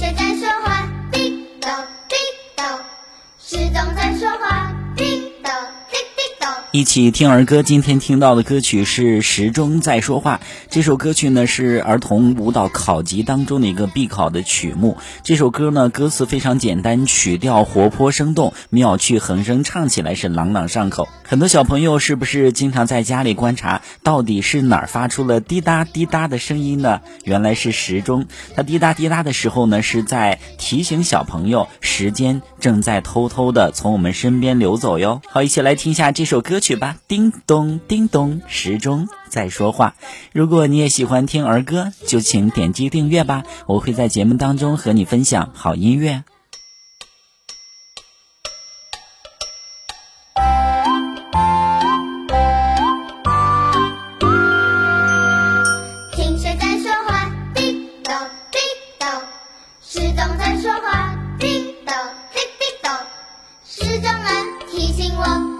谁在说话？滴答滴答，时钟在说话。滴答滴滴答。一起听儿歌，今天听到的歌曲是《时钟在说话》。这首歌曲呢是儿童舞蹈考级当中的一个必考的曲目。这首歌呢歌词非常简单，曲调活泼生动，妙趣横生，唱起来是朗朗上口。很多小朋友是不是经常在家里观察，到底是哪儿发出了滴答滴答的声音呢？原来是时钟，它滴答滴答的时候呢，是在提醒小朋友时间正在偷偷的从我们身边流走哟。好，一起来听一下这首歌曲吧。叮咚叮咚，时钟在说话。如果你也喜欢听儿歌，就请点击订阅吧，我会在节目当中和你分享好音乐。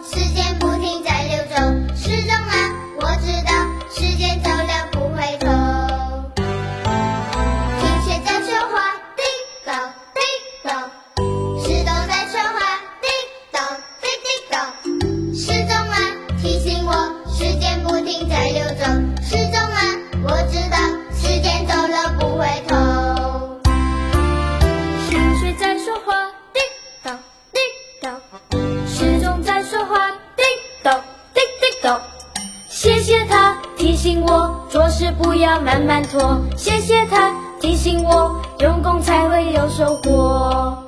时间不停在流走，时钟啊，我知道时间走了不回头。听水在说话，滴咚滴咚，石头在说话，滴咚滴滴咚。时钟啊，提醒我时间不停在流走。谢谢他提醒我做事不要慢慢拖。谢谢他提醒我用功才会有收获。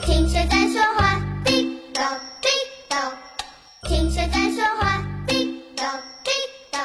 听谁在说话？滴答滴答，听谁在说话？滴答滴答。